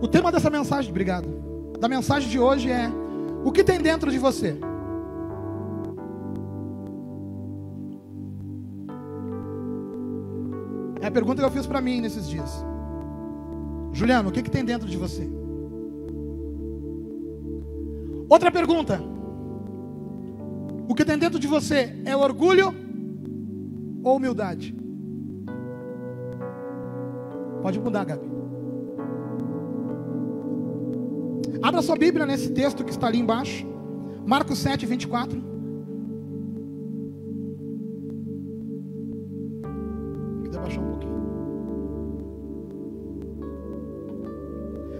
O tema dessa mensagem, obrigado. Da mensagem de hoje é: o que tem dentro de você? É a pergunta que eu fiz para mim nesses dias. Juliano, o que, que tem dentro de você? Outra pergunta. O que tem dentro de você é orgulho ou humildade? Pode mudar, Gabi. Abra sua Bíblia nesse texto que está ali embaixo. Marcos 7, 24. Quiser baixar um pouquinho.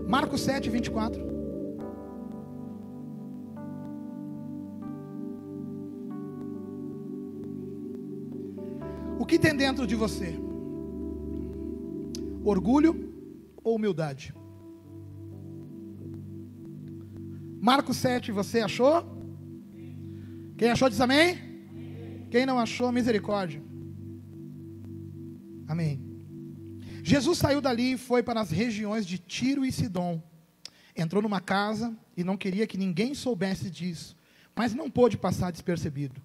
Marcos 7, 24. O que tem dentro de você? Orgulho ou humildade? Marcos 7, você achou? Quem achou diz amém? Quem não achou, misericórdia. Amém. Jesus saiu dali e foi para as regiões de Tiro e Sidom. Entrou numa casa e não queria que ninguém soubesse disso, mas não pôde passar despercebido.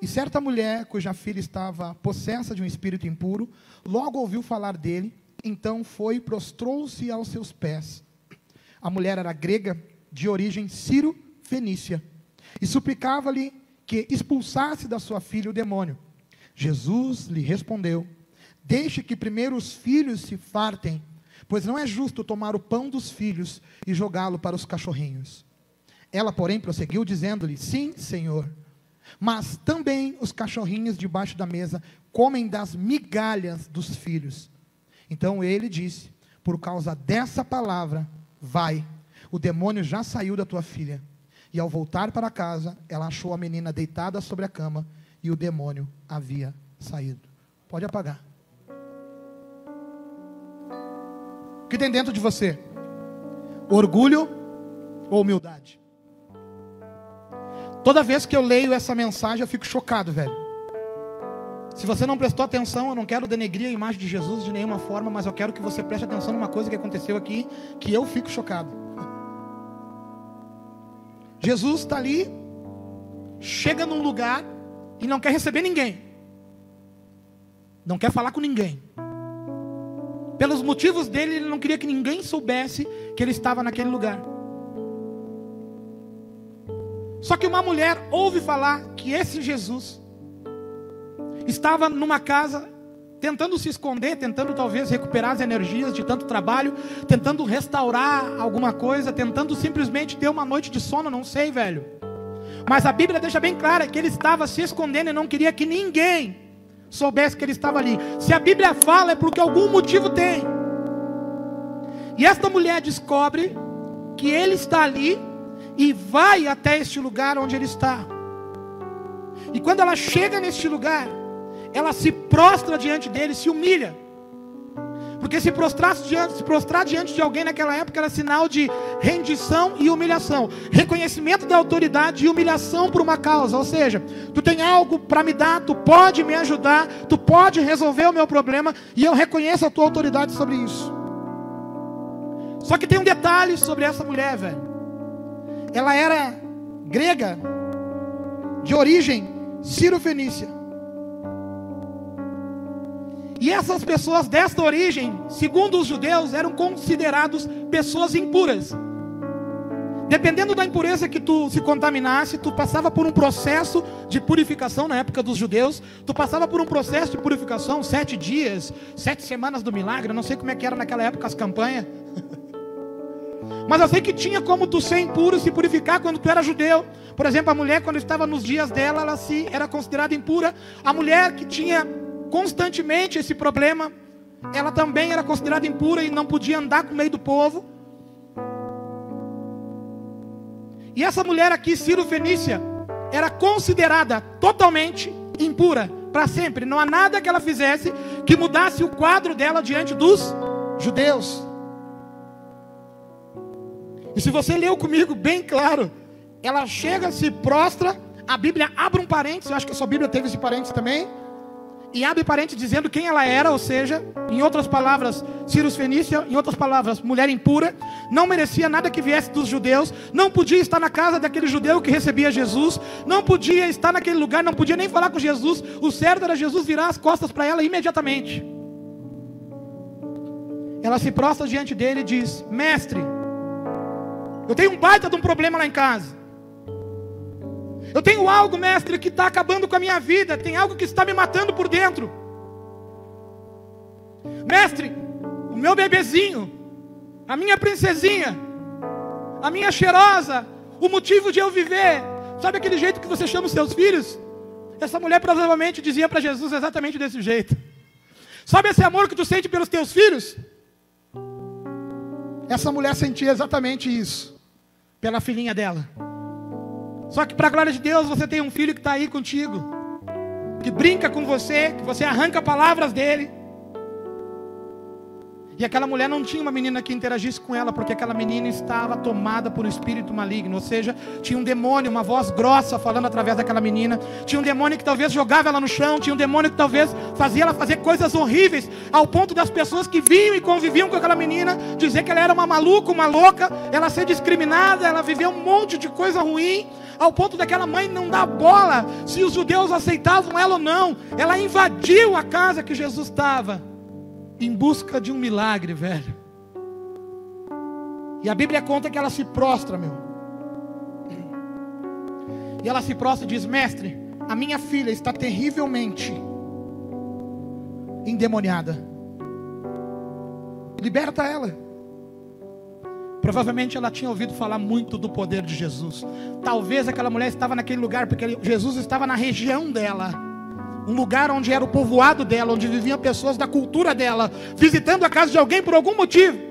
E certa mulher, cuja filha estava possessa de um espírito impuro, logo ouviu falar dele, então foi e prostrou-se aos seus pés. A mulher era grega, de origem sírio-fenícia, e suplicava-lhe que expulsasse da sua filha o demônio. Jesus lhe respondeu: Deixe que primeiro os filhos se fartem, pois não é justo tomar o pão dos filhos e jogá-lo para os cachorrinhos. Ela, porém, prosseguiu, dizendo-lhe: Sim, Senhor. Mas também os cachorrinhos debaixo da mesa comem das migalhas dos filhos. Então ele disse: Por causa dessa palavra, vai, o demônio já saiu da tua filha. E ao voltar para casa, ela achou a menina deitada sobre a cama e o demônio havia saído. Pode apagar. O que tem dentro de você? Orgulho ou humildade? Toda vez que eu leio essa mensagem, eu fico chocado, velho. Se você não prestou atenção, eu não quero denegrir a imagem de Jesus de nenhuma forma, mas eu quero que você preste atenção numa coisa que aconteceu aqui, que eu fico chocado. Jesus está ali, chega num lugar e não quer receber ninguém, não quer falar com ninguém. Pelos motivos dele, ele não queria que ninguém soubesse que ele estava naquele lugar. Só que uma mulher ouve falar que esse Jesus estava numa casa tentando se esconder, tentando talvez recuperar as energias de tanto trabalho, tentando restaurar alguma coisa, tentando simplesmente ter uma noite de sono, não sei, velho. Mas a Bíblia deixa bem clara que ele estava se escondendo e não queria que ninguém soubesse que ele estava ali. Se a Bíblia fala é porque algum motivo tem. E esta mulher descobre que ele está ali e vai até este lugar onde ele está. E quando ela chega neste lugar, ela se prostra diante dele, se humilha. Porque se prostrar, diante, se prostrar diante de alguém naquela época era sinal de rendição e humilhação. Reconhecimento da autoridade e humilhação por uma causa. Ou seja, tu tem algo para me dar, tu pode me ajudar, tu pode resolver o meu problema e eu reconheço a tua autoridade sobre isso. Só que tem um detalhe sobre essa mulher, velho. Ela era grega, de origem sírio-fenícia. E essas pessoas desta origem, segundo os judeus, eram considerados pessoas impuras. Dependendo da impureza que tu se contaminasse, tu passava por um processo de purificação na época dos judeus. Tu passava por um processo de purificação, sete dias, sete semanas do milagre. Não sei como é que era naquela época as campanhas. Mas eu sei que tinha como tu ser impuro, se purificar quando tu era judeu. Por exemplo, a mulher, quando estava nos dias dela, ela se era considerada impura. A mulher que tinha constantemente esse problema. Ela também era considerada impura e não podia andar com o meio do povo. E essa mulher aqui, Ciro Fenícia, era considerada totalmente impura para sempre. Não há nada que ela fizesse que mudasse o quadro dela diante dos judeus. E se você leu comigo bem claro, ela chega, se prostra, a Bíblia abre um parênteses, eu acho que a sua Bíblia teve esse parênteses também. E abre parente dizendo quem ela era, ou seja, em outras palavras, Círios Fenícia, em outras palavras, mulher impura, não merecia nada que viesse dos judeus, não podia estar na casa daquele judeu que recebia Jesus, não podia estar naquele lugar, não podia nem falar com Jesus. O certo era Jesus virar as costas para ela imediatamente. Ela se prostra diante dele e diz: Mestre, eu tenho um baita de um problema lá em casa. Eu tenho algo, mestre, que está acabando com a minha vida. Tem algo que está me matando por dentro. Mestre, o meu bebezinho, a minha princesinha, a minha cheirosa, o motivo de eu viver. Sabe aquele jeito que você chama os seus filhos? Essa mulher provavelmente dizia para Jesus exatamente desse jeito. Sabe esse amor que tu sente pelos teus filhos? Essa mulher sentia exatamente isso pela filhinha dela. Só que, para a glória de Deus, você tem um filho que está aí contigo, que brinca com você, que você arranca palavras dele. E aquela mulher não tinha uma menina que interagisse com ela, porque aquela menina estava tomada por um espírito maligno. Ou seja, tinha um demônio, uma voz grossa falando através daquela menina. Tinha um demônio que talvez jogava ela no chão. Tinha um demônio que talvez fazia ela fazer coisas horríveis, ao ponto das pessoas que vinham e conviviam com aquela menina dizer que ela era uma maluca, uma louca, ela ser discriminada, ela vivia um monte de coisa ruim ao ponto daquela mãe não dar bola se os judeus aceitavam ela ou não. Ela invadiu a casa que Jesus estava em busca de um milagre, velho. E a Bíblia conta que ela se prostra, meu. E ela se prostra e diz: Mestre, a minha filha está terrivelmente endemoniada. Liberta ela. Provavelmente ela tinha ouvido falar muito do poder de Jesus. Talvez aquela mulher estava naquele lugar porque Jesus estava na região dela um lugar onde era o povoado dela, onde viviam pessoas da cultura dela, visitando a casa de alguém por algum motivo.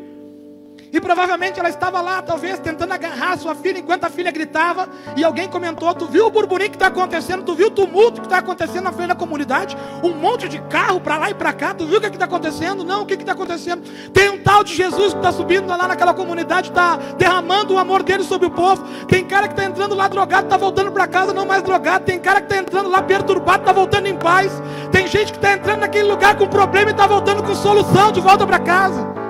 E provavelmente ela estava lá, talvez, tentando agarrar sua filha enquanto a filha gritava. E alguém comentou: Tu viu o burburinho que está acontecendo? Tu viu o tumulto que está acontecendo na frente da comunidade? Um monte de carro para lá e para cá. Tu viu o que está acontecendo? Não, o que está acontecendo? Tem um tal de Jesus que está subindo lá naquela comunidade, está derramando o amor dele sobre o povo. Tem cara que está entrando lá drogado, está voltando para casa não mais drogado. Tem cara que está entrando lá perturbado, está voltando em paz. Tem gente que está entrando naquele lugar com problema e está voltando com solução de volta para casa.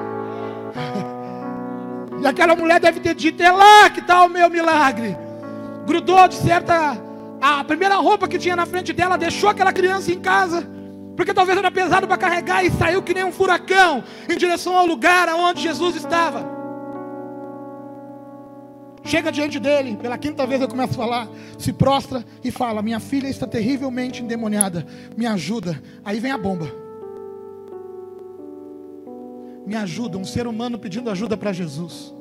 E aquela mulher deve ter dito: é lá que está o meu milagre. Grudou de certa. A primeira roupa que tinha na frente dela, deixou aquela criança em casa. Porque talvez era pesado para carregar e saiu que nem um furacão em direção ao lugar onde Jesus estava. Chega diante dele, pela quinta vez eu começo a falar, se prostra e fala: Minha filha está terrivelmente endemoniada, me ajuda. Aí vem a bomba me ajuda, um ser humano pedindo ajuda para Jesus.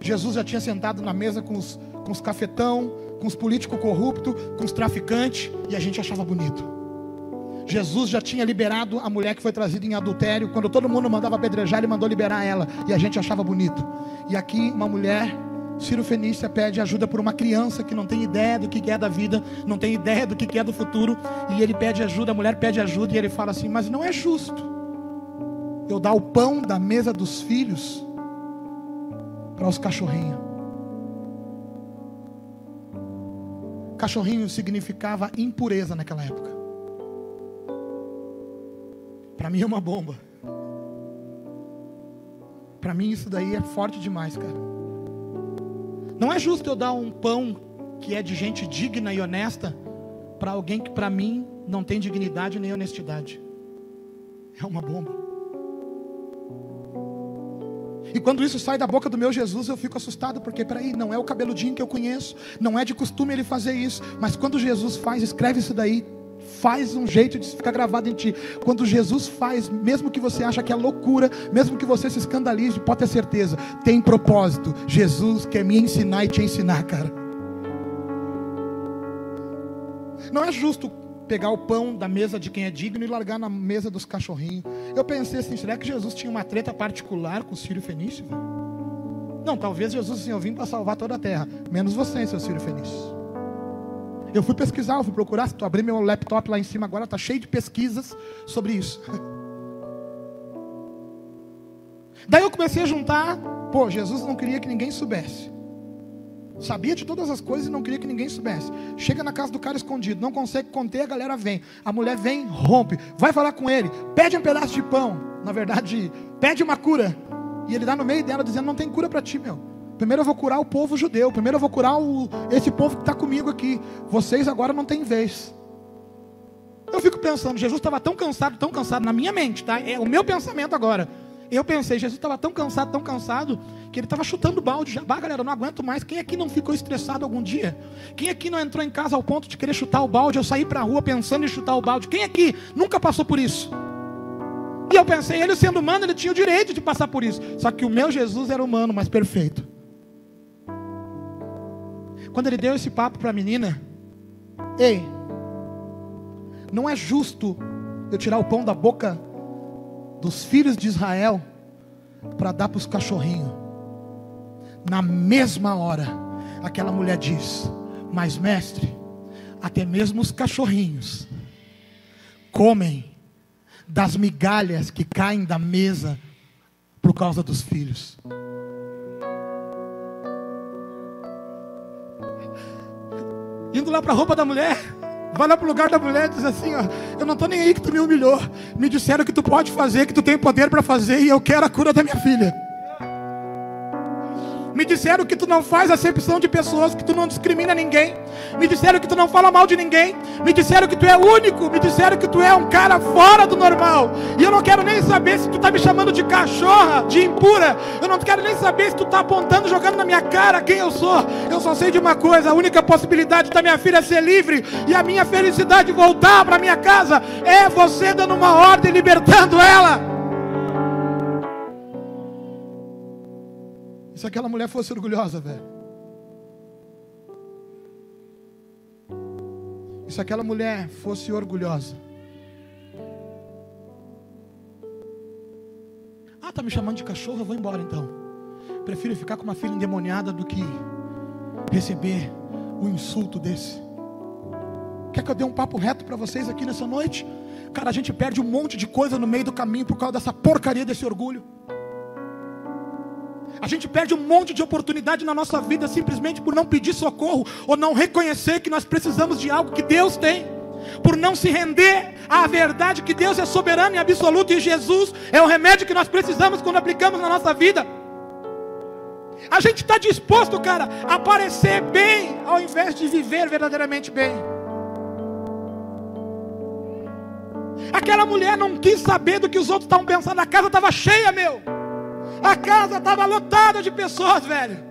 Jesus já tinha sentado na mesa com os, com os cafetão, com os políticos corruptos, com os traficantes, e a gente achava bonito. Jesus já tinha liberado a mulher que foi trazida em adultério, quando todo mundo mandava apedrejar, ele mandou liberar ela, e a gente achava bonito. E aqui uma mulher, Ciro Fenícia, pede ajuda por uma criança que não tem ideia do que é da vida, não tem ideia do que é do futuro, e ele pede ajuda, a mulher pede ajuda, e ele fala assim: Mas não é justo eu dar o pão da mesa dos filhos para os cachorrinhos. Cachorrinho significava impureza naquela época. Para mim é uma bomba. Para mim isso daí é forte demais, cara. Não é justo eu dar um pão que é de gente digna e honesta para alguém que para mim não tem dignidade nem honestidade. É uma bomba. E quando isso sai da boca do meu Jesus, eu fico assustado, porque peraí, não é o cabeludinho que eu conheço, não é de costume ele fazer isso, mas quando Jesus faz, escreve isso daí, faz um jeito de ficar gravado em ti. Quando Jesus faz, mesmo que você acha que é loucura, mesmo que você se escandalize, pode ter certeza, tem propósito. Jesus quer me ensinar e te ensinar, cara. Não é justo pegar o pão da mesa de quem é digno e largar na mesa dos cachorrinhos. Eu pensei assim, será que Jesus tinha uma treta particular com os filhos fenícios? Não, talvez Jesus assim, eu vim para salvar toda a terra, menos você, seus filhos fenícios. Eu fui pesquisar, eu fui procurar, se tu abrir meu laptop lá em cima agora, está cheio de pesquisas sobre isso. Daí eu comecei a juntar, pô, Jesus não queria que ninguém soubesse. Sabia de todas as coisas e não queria que ninguém soubesse. Chega na casa do cara escondido, não consegue conter, a galera vem. A mulher vem, rompe, vai falar com ele, pede um pedaço de pão. Na verdade, pede uma cura. E ele dá no meio dela dizendo: Não tem cura para ti, meu. Primeiro eu vou curar o povo judeu. Primeiro eu vou curar o, esse povo que está comigo aqui. Vocês agora não têm vez. Eu fico pensando, Jesus estava tão cansado, tão cansado na minha mente, tá? É o meu pensamento agora. Eu pensei, Jesus estava tão cansado, tão cansado, que ele estava chutando balde. Já, bah, galera, eu não aguento mais. Quem aqui não ficou estressado algum dia? Quem aqui não entrou em casa ao ponto de querer chutar o balde? Eu saí para a rua pensando em chutar o balde. Quem aqui nunca passou por isso? E eu pensei, ele sendo humano, ele tinha o direito de passar por isso. Só que o meu Jesus era humano, mas perfeito. Quando ele deu esse papo para a menina, ei, não é justo eu tirar o pão da boca dos filhos de Israel para dar para os cachorrinhos. Na mesma hora, aquela mulher diz: Mas, mestre, até mesmo os cachorrinhos comem das migalhas que caem da mesa por causa dos filhos. Indo lá para a roupa da mulher, vai lá para o lugar da mulher e diz assim: ó, Eu não estou nem aí que tu me humilhou. Me disseram que tu pode fazer, que tu tem poder para fazer, e eu quero a cura da minha filha. Me disseram que tu não faz acepção de pessoas, que tu não discrimina ninguém. Me disseram que tu não fala mal de ninguém. Me disseram que tu é único. Me disseram que tu é um cara fora do normal. E eu não quero nem saber se tu está me chamando de cachorra, de impura. Eu não quero nem saber se tu está apontando, jogando na minha cara quem eu sou. Eu só sei de uma coisa: a única possibilidade da minha filha ser livre e a minha felicidade voltar para minha casa é você dando uma ordem, libertando ela. E se aquela mulher fosse orgulhosa, velho? E se aquela mulher fosse orgulhosa? Ah, tá me chamando de cachorro, eu vou embora então. Prefiro ficar com uma filha endemoniada do que receber um insulto desse. Quer que eu dê um papo reto para vocês aqui nessa noite? Cara, a gente perde um monte de coisa no meio do caminho por causa dessa porcaria desse orgulho. A gente perde um monte de oportunidade na nossa vida simplesmente por não pedir socorro ou não reconhecer que nós precisamos de algo que Deus tem. Por não se render à verdade que Deus é soberano e absoluto e Jesus é o remédio que nós precisamos quando aplicamos na nossa vida. A gente está disposto, cara, a parecer bem ao invés de viver verdadeiramente bem. Aquela mulher não quis saber do que os outros estavam pensando, a casa estava cheia, meu. A casa estava lotada de pessoas, velho.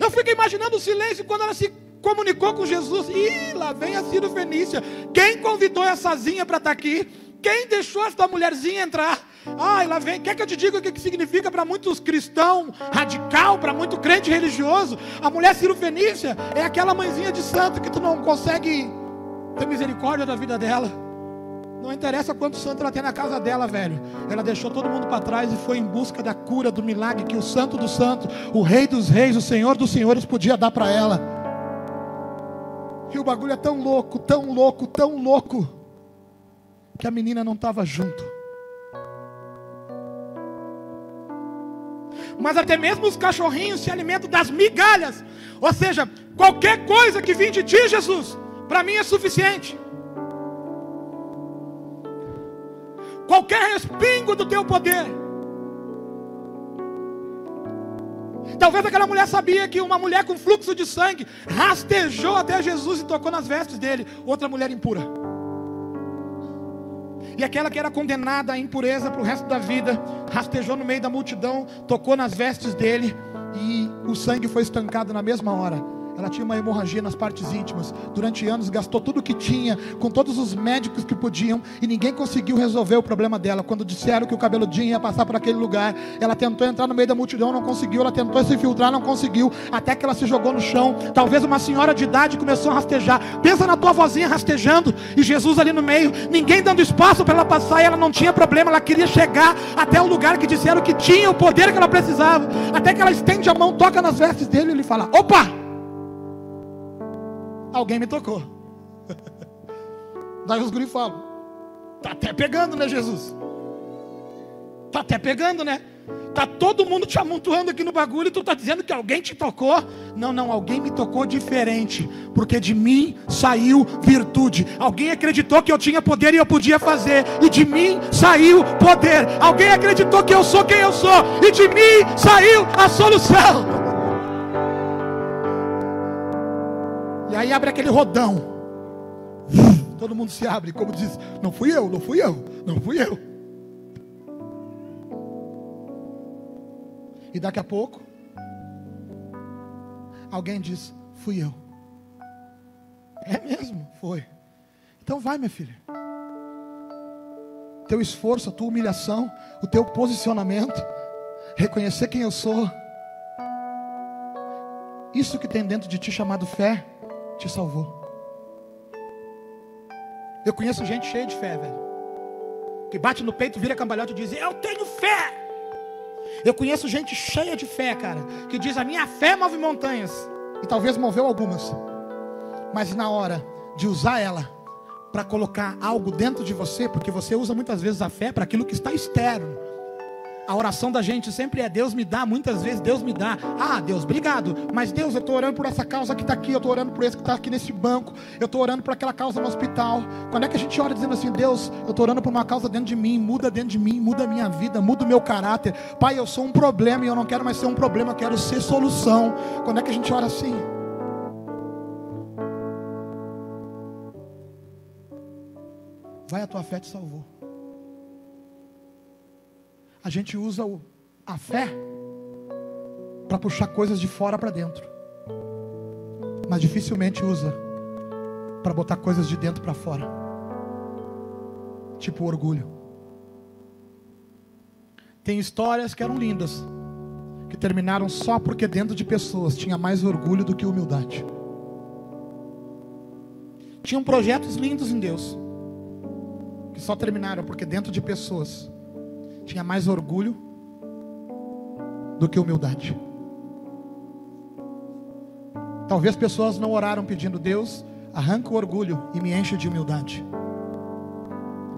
Eu fico imaginando o silêncio quando ela se comunicou com Jesus. Ih, lá vem a Ciro Fenícia. Quem convidou essazinha para estar tá aqui? Quem deixou essa mulherzinha entrar? Ai, lá vem. Quer que eu te diga o que significa para muitos cristãos radical, para muito crente religioso? A mulher Ciro Fenícia é aquela mãezinha de santo que tu não consegue ter misericórdia da vida dela. Não interessa quanto santo ela tem na casa dela, velho. Ela deixou todo mundo para trás e foi em busca da cura, do milagre que o Santo dos Santos, o Rei dos Reis, o Senhor dos Senhores podia dar para ela. E o bagulho é tão louco, tão louco, tão louco, que a menina não estava junto. Mas até mesmo os cachorrinhos se alimentam das migalhas. Ou seja, qualquer coisa que vem de ti, Jesus, para mim é suficiente. Qualquer respingo do teu poder. Talvez aquela mulher sabia que uma mulher com fluxo de sangue rastejou até Jesus e tocou nas vestes dele, outra mulher impura. E aquela que era condenada à impureza para o resto da vida, rastejou no meio da multidão, tocou nas vestes dele e o sangue foi estancado na mesma hora. Ela tinha uma hemorragia nas partes íntimas. Durante anos gastou tudo o que tinha, com todos os médicos que podiam, e ninguém conseguiu resolver o problema dela. Quando disseram que o cabeludinho ia passar por aquele lugar, ela tentou entrar no meio da multidão, não conseguiu. Ela tentou se infiltrar, não conseguiu. Até que ela se jogou no chão. Talvez uma senhora de idade começou a rastejar. Pensa na tua vozinha rastejando e Jesus ali no meio, ninguém dando espaço para ela passar. E ela não tinha problema, ela queria chegar até o lugar que disseram que tinha o poder que ela precisava. Até que ela estende a mão, toca nas vestes dele e ele fala: Opa! Alguém me tocou. Daí os guris falam: Tá até pegando, né, Jesus? Tá até pegando, né? Tá todo mundo te amontoando aqui no bagulho e tu tá dizendo que alguém te tocou? Não, não, alguém me tocou diferente, porque de mim saiu virtude. Alguém acreditou que eu tinha poder e eu podia fazer, e de mim saiu poder. Alguém acreditou que eu sou quem eu sou, e de mim saiu a solução. E aí abre aquele rodão. Todo mundo se abre, como diz: Não fui eu, não fui eu, não fui eu. E daqui a pouco, alguém diz: Fui eu. É mesmo? Foi. Então vai, minha filha. Teu esforço, a tua humilhação, o teu posicionamento, reconhecer quem eu sou. Isso que tem dentro de ti chamado fé, te salvou. Eu conheço gente cheia de fé, velho. Que bate no peito, vira cambalhota e diz: Eu tenho fé. Eu conheço gente cheia de fé, cara, que diz: a minha fé move montanhas. E talvez moveu algumas. Mas na hora de usar ela para colocar algo dentro de você, porque você usa muitas vezes a fé para aquilo que está externo. A oração da gente sempre é Deus me dá, muitas vezes Deus me dá. Ah, Deus, obrigado. Mas Deus, eu estou orando por essa causa que está aqui, eu estou orando por esse que está aqui nesse banco, eu estou orando por aquela causa no hospital. Quando é que a gente ora dizendo assim, Deus, eu estou orando por uma causa dentro de mim, muda dentro de mim, muda a minha vida, muda o meu caráter. Pai, eu sou um problema e eu não quero mais ser um problema, eu quero ser solução. Quando é que a gente ora assim? Vai, a tua fé te salvou. A gente usa o, a fé para puxar coisas de fora para dentro, mas dificilmente usa para botar coisas de dentro para fora, tipo orgulho. Tem histórias que eram lindas, que terminaram só porque dentro de pessoas tinha mais orgulho do que humildade. Tinham projetos lindos em Deus, que só terminaram porque dentro de pessoas tinha mais orgulho do que humildade. Talvez pessoas não oraram pedindo, Deus, arranca o orgulho e me enche de humildade.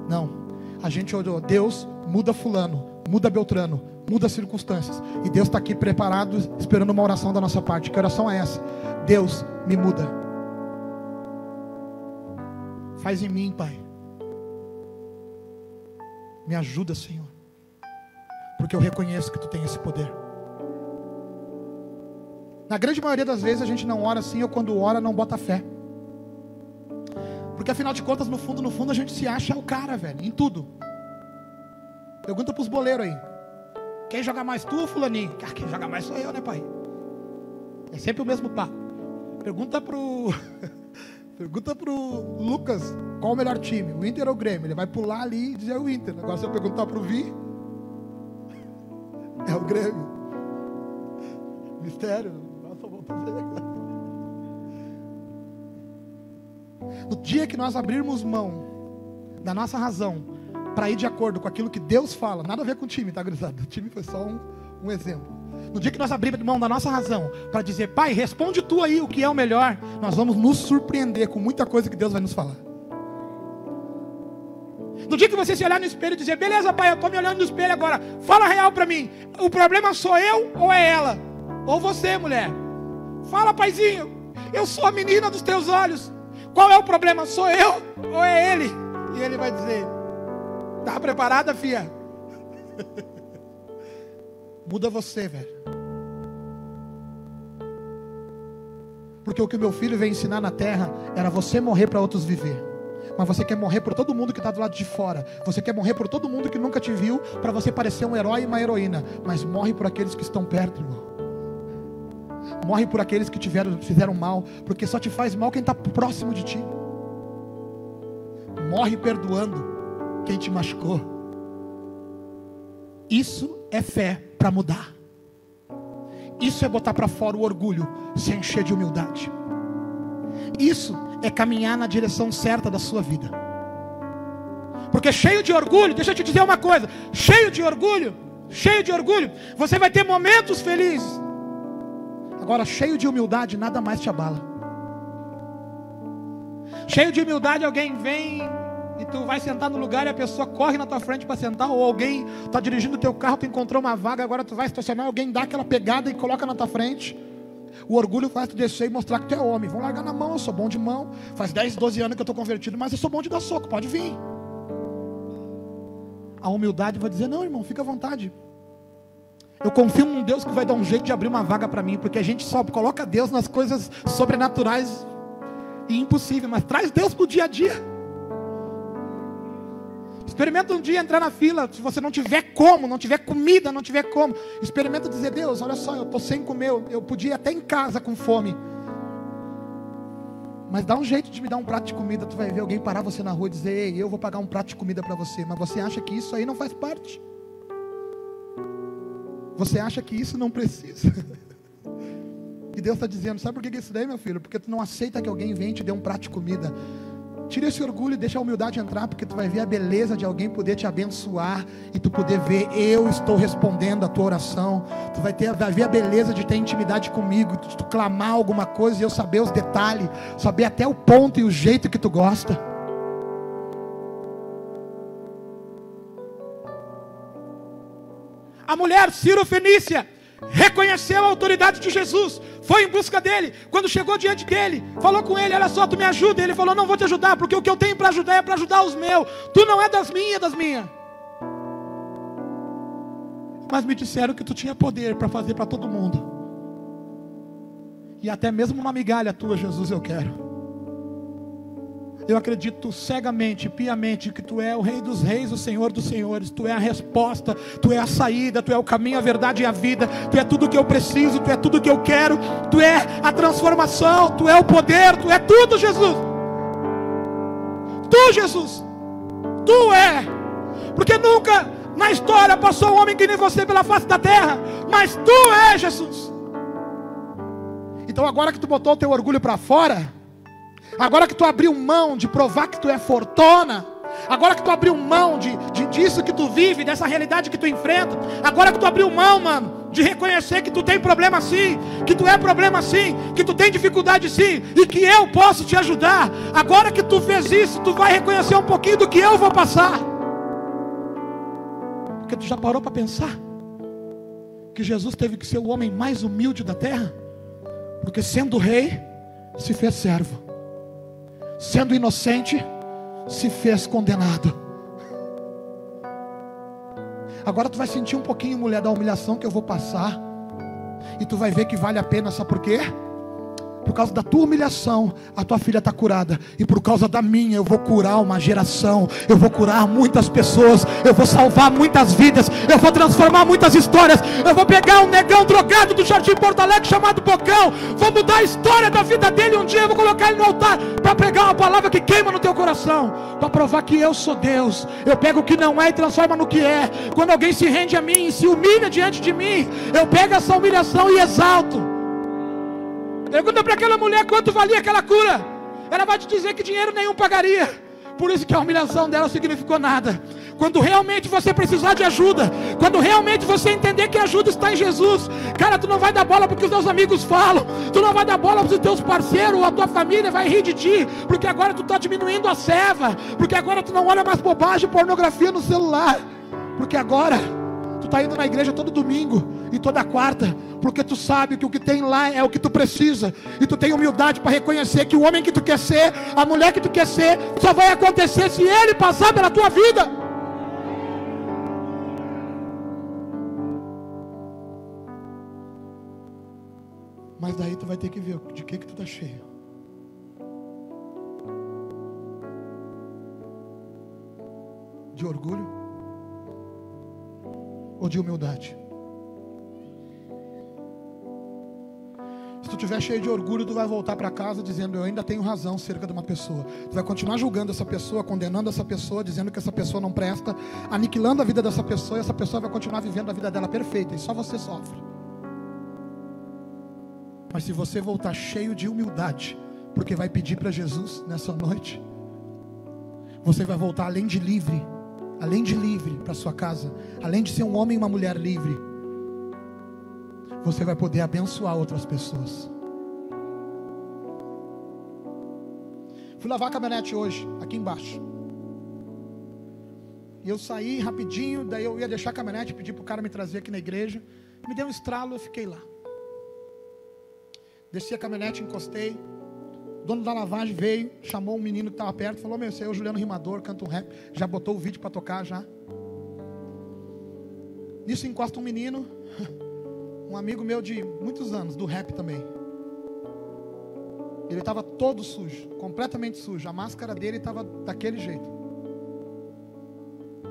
Não, a gente orou, Deus, muda Fulano, muda Beltrano, muda as circunstâncias. E Deus está aqui preparado, esperando uma oração da nossa parte. Que oração é essa? Deus, me muda. Faz em mim, Pai. Me ajuda, Senhor porque eu reconheço que tu tem esse poder. Na grande maioria das vezes a gente não ora assim, ou quando ora não bota fé. Porque afinal de contas, no fundo, no fundo, a gente se acha o cara, velho, em tudo. Pergunta para os boleiros aí. Quem joga mais tu, fulaninho? Ah, quem joga mais sou eu, né, pai? É sempre o mesmo papo. Pergunta pro. Pergunta pro Lucas qual o melhor time, o Inter ou o Grêmio. Ele vai pular ali e dizer o Inter. Agora se eu perguntar pro Vi, é o Grêmio. Mistério. No dia que nós abrirmos mão da nossa razão para ir de acordo com aquilo que Deus fala, nada a ver com o time, tá, gurizada? O time foi só um, um exemplo. No dia que nós abrirmos mão da nossa razão para dizer, Pai, responde tu aí o que é o melhor, nós vamos nos surpreender com muita coisa que Deus vai nos falar. No dia que você se olhar no espelho e dizer, beleza, pai, eu estou me olhando no espelho agora, fala real para mim. O problema sou eu ou é ela? Ou você, mulher? Fala, paizinho, eu sou a menina dos teus olhos. Qual é o problema? Sou eu ou é ele? E ele vai dizer: Tá preparada, filha? Muda você, velho. Porque o que meu filho veio ensinar na terra era você morrer para outros viver mas você quer morrer por todo mundo que está do lado de fora. Você quer morrer por todo mundo que nunca te viu, para você parecer um herói e uma heroína. Mas morre por aqueles que estão perto, irmão. Morre por aqueles que tiveram, fizeram mal, porque só te faz mal quem está próximo de ti. Morre perdoando quem te machucou. Isso é fé para mudar. Isso é botar para fora o orgulho, se encher de humildade. Isso é caminhar na direção certa da sua vida. Porque cheio de orgulho, deixa eu te dizer uma coisa: cheio de orgulho, cheio de orgulho, você vai ter momentos felizes. Agora, cheio de humildade, nada mais te abala. Cheio de humildade, alguém vem e tu vai sentar no lugar e a pessoa corre na tua frente para sentar, ou alguém está dirigindo o teu carro, tu encontrou uma vaga, agora tu vai estacionar, alguém dá aquela pegada e coloca na tua frente. O orgulho faz tu descer e mostrar que tu é homem. Vão largar na mão, eu sou bom de mão. Faz 10, 12 anos que eu estou convertido, mas eu sou bom de dar soco, pode vir. A humildade vai dizer: não, irmão, fica à vontade. Eu confio num Deus que vai dar um jeito de abrir uma vaga para mim, porque a gente só coloca Deus nas coisas sobrenaturais e impossíveis, mas traz Deus para o dia a dia. Experimenta um dia entrar na fila, se você não tiver como, não tiver comida, não tiver como. Experimenta dizer, Deus, olha só, eu estou sem comer, eu podia ir até em casa com fome. Mas dá um jeito de me dar um prato de comida, tu vai ver alguém parar você na rua e dizer, ei, eu vou pagar um prato de comida para você. Mas você acha que isso aí não faz parte? Você acha que isso não precisa? E Deus está dizendo, sabe por que isso daí, meu filho? Porque tu não aceita que alguém venha e te dê um prato de comida. Tira esse orgulho e deixa a humildade entrar, porque tu vai ver a beleza de alguém poder te abençoar e tu poder ver, eu estou respondendo a tua oração. Tu vai, ter, vai ver a beleza de ter intimidade comigo, de tu clamar alguma coisa e eu saber os detalhes, saber até o ponto e o jeito que tu gosta. A mulher Ciro Fenícia reconheceu a autoridade de Jesus, foi em busca dele. Quando chegou diante dele, falou com ele: Olha só, tu me ajuda. Ele falou: Não vou te ajudar, porque o que eu tenho para ajudar é para ajudar os meus. Tu não é das minhas, das minhas. Mas me disseram que tu tinha poder para fazer para todo mundo. E até mesmo uma migalha tua, Jesus, eu quero. Eu acredito cegamente, piamente, que Tu é o Rei dos Reis, o Senhor dos Senhores. Tu é a resposta, Tu é a saída, Tu é o caminho, a verdade e a vida. Tu é tudo que eu preciso, Tu é tudo que eu quero. Tu é a transformação, Tu é o poder, Tu é tudo, Jesus. Tu, Jesus, Tu é. Porque nunca na história passou um homem que nem você pela face da terra, mas Tu é, Jesus. Então agora que Tu botou o teu orgulho para fora, Agora que tu abriu mão de provar que tu é fortuna, agora que tu abriu mão de, de, disso que tu vive, dessa realidade que tu enfrenta, agora que tu abriu mão, mano, de reconhecer que tu tem problema sim, que tu é problema sim, que tu tem dificuldade sim, e que eu posso te ajudar. Agora que tu fez isso, tu vai reconhecer um pouquinho do que eu vou passar. Porque tu já parou para pensar que Jesus teve que ser o homem mais humilde da terra? Porque sendo rei, se fez servo sendo inocente, se fez condenado. Agora tu vai sentir um pouquinho, mulher, da humilhação que eu vou passar. E tu vai ver que vale a pena, sabe por quê? Por causa da tua humilhação, a tua filha está curada. E por causa da minha, eu vou curar uma geração. Eu vou curar muitas pessoas. Eu vou salvar muitas vidas. Eu vou transformar muitas histórias. Eu vou pegar um negão drogado do Jardim Porto Alegre chamado Bocão. Vou mudar a história da vida dele. Um dia eu vou colocar ele no altar para pregar uma palavra que queima no teu coração. Para provar que eu sou Deus. Eu pego o que não é e transforma no que é. Quando alguém se rende a mim e se humilha diante de mim, eu pego essa humilhação e exalto. Pergunta para aquela mulher quanto valia aquela cura. Ela vai te dizer que dinheiro nenhum pagaria. Por isso que a humilhação dela significou nada. Quando realmente você precisar de ajuda, quando realmente você entender que a ajuda está em Jesus, cara, tu não vai dar bola porque os teus amigos falam, tu não vai dar bola para os teus parceiros, a tua família vai rir de ti, porque agora tu está diminuindo a serva, porque agora tu não olha mais bobagem, pornografia no celular, porque agora tu está indo na igreja todo domingo e toda quarta, porque tu sabe que o que tem lá é o que tu precisa, e tu tem humildade para reconhecer que o homem que tu quer ser, a mulher que tu quer ser, só vai acontecer se ele passar pela tua vida. Mas daí tu vai ter que ver de que que tu tá cheio. De orgulho ou de humildade? Se tu estiver cheio de orgulho, tu vai voltar para casa dizendo: Eu ainda tenho razão acerca de uma pessoa. Tu vai continuar julgando essa pessoa, condenando essa pessoa, dizendo que essa pessoa não presta, aniquilando a vida dessa pessoa, e essa pessoa vai continuar vivendo a vida dela perfeita, e só você sofre. Mas se você voltar cheio de humildade, porque vai pedir para Jesus nessa noite, você vai voltar além de livre, além de livre para sua casa, além de ser um homem e uma mulher livre você vai poder abençoar outras pessoas. Fui lavar a caminhonete hoje, aqui embaixo. E eu saí rapidinho, daí eu ia deixar a caminhonete, pedi para o cara me trazer aqui na igreja. Me deu um estralo, eu fiquei lá. Desci a caminhonete, encostei. Dono da lavagem veio, chamou um menino que estava perto, falou: Meu, esse é o Juliano Rimador, canta um rap. Já botou o vídeo para tocar já. Nisso encosta um menino, um amigo meu de muitos anos, do rap também. Ele estava todo sujo, completamente sujo. A máscara dele estava daquele jeito.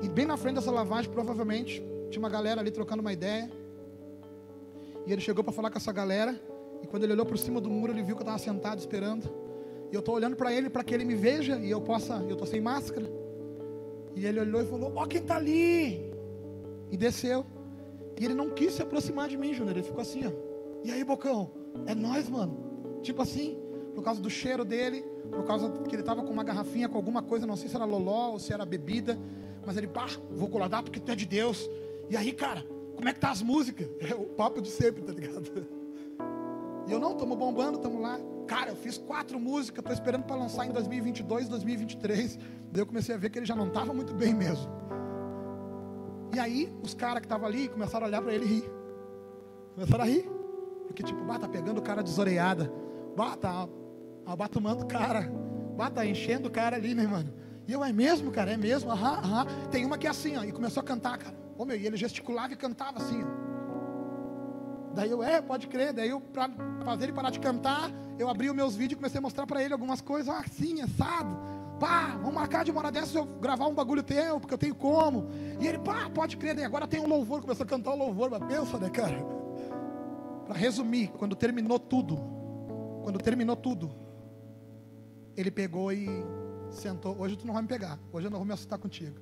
E bem na frente dessa lavagem, provavelmente, tinha uma galera ali trocando uma ideia. E ele chegou para falar com essa galera. E quando ele olhou por cima do muro, ele viu que eu estava sentado esperando. E eu estou olhando para ele para que ele me veja e eu possa, eu estou sem máscara. E ele olhou e falou: Ó, oh, quem está ali? E desceu. E ele não quis se aproximar de mim, Júnior. Ele ficou assim, ó. E aí, Bocão? É nós, mano. Tipo assim, por causa do cheiro dele, por causa que ele estava com uma garrafinha com alguma coisa, não sei se era loló ou se era bebida. Mas ele, pá, vou coladar porque tu é de Deus. E aí, cara, como é que tá as músicas? É o papo de sempre, tá ligado? E eu não, estamos bombando, estamos lá. Cara, eu fiz quatro músicas, estou esperando para lançar em 2022, 2023. Daí eu comecei a ver que ele já não estava muito bem mesmo. E aí, os caras que estavam ali começaram a olhar para ele e rir. Começaram a rir. Porque, tipo, bah, tá pegando o cara desoreada. Bah, tá abatumando o cara. Bah, tá enchendo o cara ali, né, mano? E eu, é mesmo, cara, é mesmo, aham, aham. Tem uma que é assim, ó, e começou a cantar, cara. Ô, meu, e ele gesticulava e cantava assim, ó. Daí eu, é, pode crer. Daí eu, para fazer ele parar de cantar, eu abri os meus vídeos e comecei a mostrar para ele algumas coisas, assim, assado. Pá, vamos marcar de uma hora dessas eu gravar um bagulho teu, porque eu tenho como. E ele, pá, pode crer, daí agora tem um louvor, começou a cantar o um louvor, mas pensa, né, cara? Para resumir, quando terminou tudo, quando terminou tudo, ele pegou e sentou. Hoje tu não vai me pegar, hoje eu não vou me assustar contigo.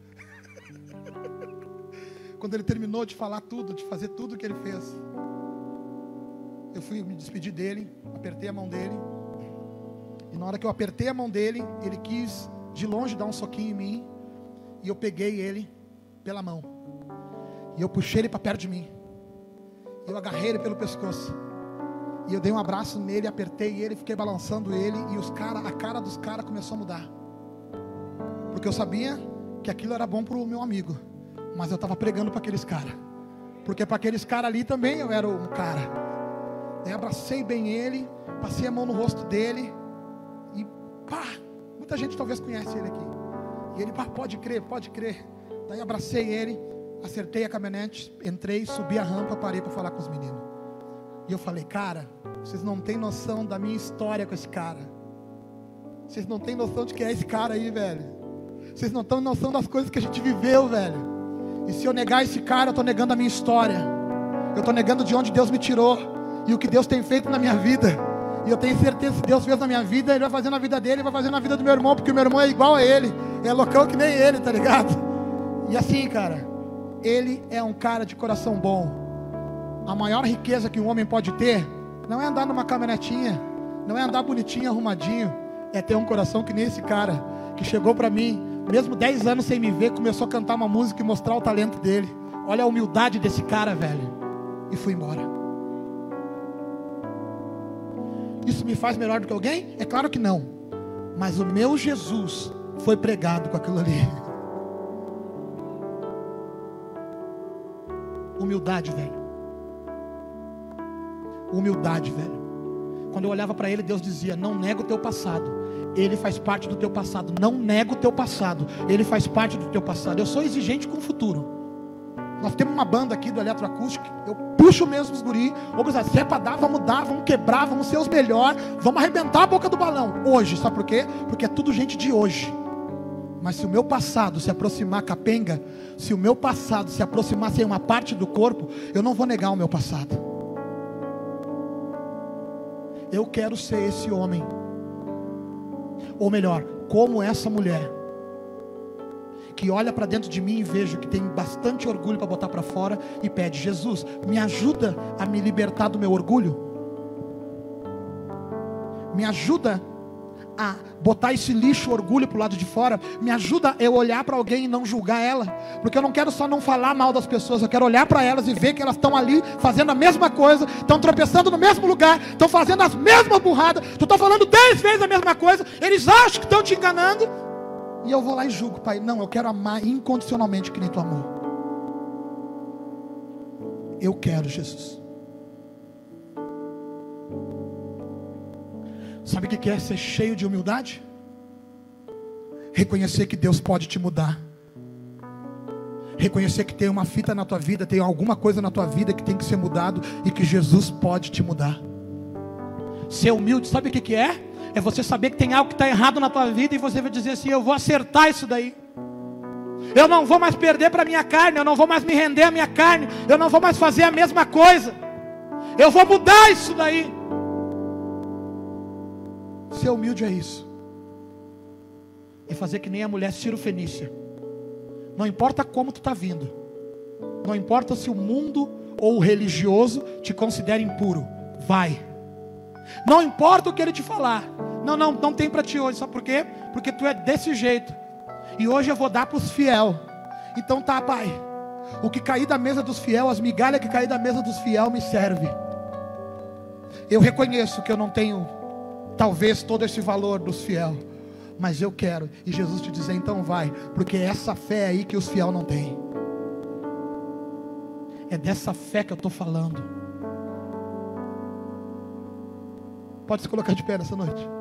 quando ele terminou de falar tudo, de fazer tudo que ele fez, eu fui me despedir dele, apertei a mão dele. E na hora que eu apertei a mão dele, ele quis de longe dar um soquinho em mim. E eu peguei ele pela mão. E eu puxei ele para perto de mim. E eu agarrei ele pelo pescoço. E eu dei um abraço nele, apertei ele, fiquei balançando ele. E os cara, a cara dos caras começou a mudar. Porque eu sabia que aquilo era bom para o meu amigo. Mas eu estava pregando para aqueles caras. Porque para aqueles caras ali também eu era um cara. Daí abracei bem ele, passei a mão no rosto dele e pá, muita gente talvez conhece ele aqui. E ele, pá, pode crer, pode crer. Daí abracei ele, acertei a caminhonete, entrei, subi a rampa, parei para falar com os meninos. E eu falei, cara, vocês não têm noção da minha história com esse cara. Vocês não têm noção de quem é esse cara aí, velho. Vocês não têm noção das coisas que a gente viveu, velho. E se eu negar esse cara, eu estou negando a minha história. Eu estou negando de onde Deus me tirou e o que Deus tem feito na minha vida. E eu tenho certeza que Deus fez na minha vida, Ele vai fazer na vida dele, vai fazer na vida do meu irmão, porque o meu irmão é igual a ele, é loucão que nem ele, tá ligado? E assim, cara, ele é um cara de coração bom. A maior riqueza que um homem pode ter não é andar numa caminhonetinha, não é andar bonitinho, arrumadinho, é ter um coração que nem esse cara, que chegou para mim, mesmo 10 anos sem me ver, começou a cantar uma música e mostrar o talento dele. Olha a humildade desse cara, velho. E fui embora. Isso me faz melhor do que alguém? É claro que não. Mas o meu Jesus foi pregado com aquilo ali. Humildade, velho. Humildade, velho. Quando eu olhava para ele, Deus dizia: Não nega o teu passado. Ele faz parte do teu passado. Não nega o teu passado. Ele faz parte do teu passado. Eu sou exigente com o futuro. Nós temos uma banda aqui do eletroacústico. Eu puxo mesmo os guri. Ô, gurizada, se é para dar, vamos dar, vamos quebrar, vamos ser os melhores. Vamos arrebentar a boca do balão. Hoje, sabe por quê? Porque é tudo gente de hoje. Mas se o meu passado se aproximar capenga, se o meu passado se aproximar sem uma parte do corpo, eu não vou negar o meu passado. Eu quero ser esse homem. Ou melhor, como essa mulher que olha para dentro de mim e vejo que tem bastante orgulho para botar para fora e pede: Jesus, me ajuda a me libertar do meu orgulho. Me ajuda a botar esse lixo, orgulho para o lado de fora. Me ajuda eu olhar para alguém e não julgar ela. Porque eu não quero só não falar mal das pessoas, eu quero olhar para elas e ver que elas estão ali fazendo a mesma coisa, estão tropeçando no mesmo lugar, estão fazendo as mesmas burradas. Tu está falando dez vezes a mesma coisa, eles acham que estão te enganando. E eu vou lá e julgo, pai. Não, eu quero amar incondicionalmente que nem tu amou. Eu quero, Jesus. Sabe o que é ser cheio de humildade? Reconhecer que Deus pode te mudar. Reconhecer que tem uma fita na tua vida, tem alguma coisa na tua vida que tem que ser mudado e que Jesus pode te mudar. Ser humilde, sabe o que é? É você saber que tem algo que está errado na tua vida e você vai dizer assim: Eu vou acertar isso daí. Eu não vou mais perder para a minha carne, eu não vou mais me render à minha carne, eu não vou mais fazer a mesma coisa. Eu vou mudar isso daí. Ser humilde é isso. E fazer que nem a mulher Ciro Fenícia. Não importa como tu está vindo. Não importa se o mundo ou o religioso te considera impuro. Vai. Não importa o que ele te falar. Não, não, não tem para ti hoje. Sabe por quê? Porque tu é desse jeito. E hoje eu vou dar para os fiel. Então tá, pai. O que cair da mesa dos fiel, as migalhas que cair da mesa dos fiel me serve. Eu reconheço que eu não tenho talvez todo esse valor dos fiel, mas eu quero. E Jesus te dizer, então vai, porque é essa fé aí que os fiel não têm. É dessa fé que eu estou falando. Pode se colocar de pé nessa noite.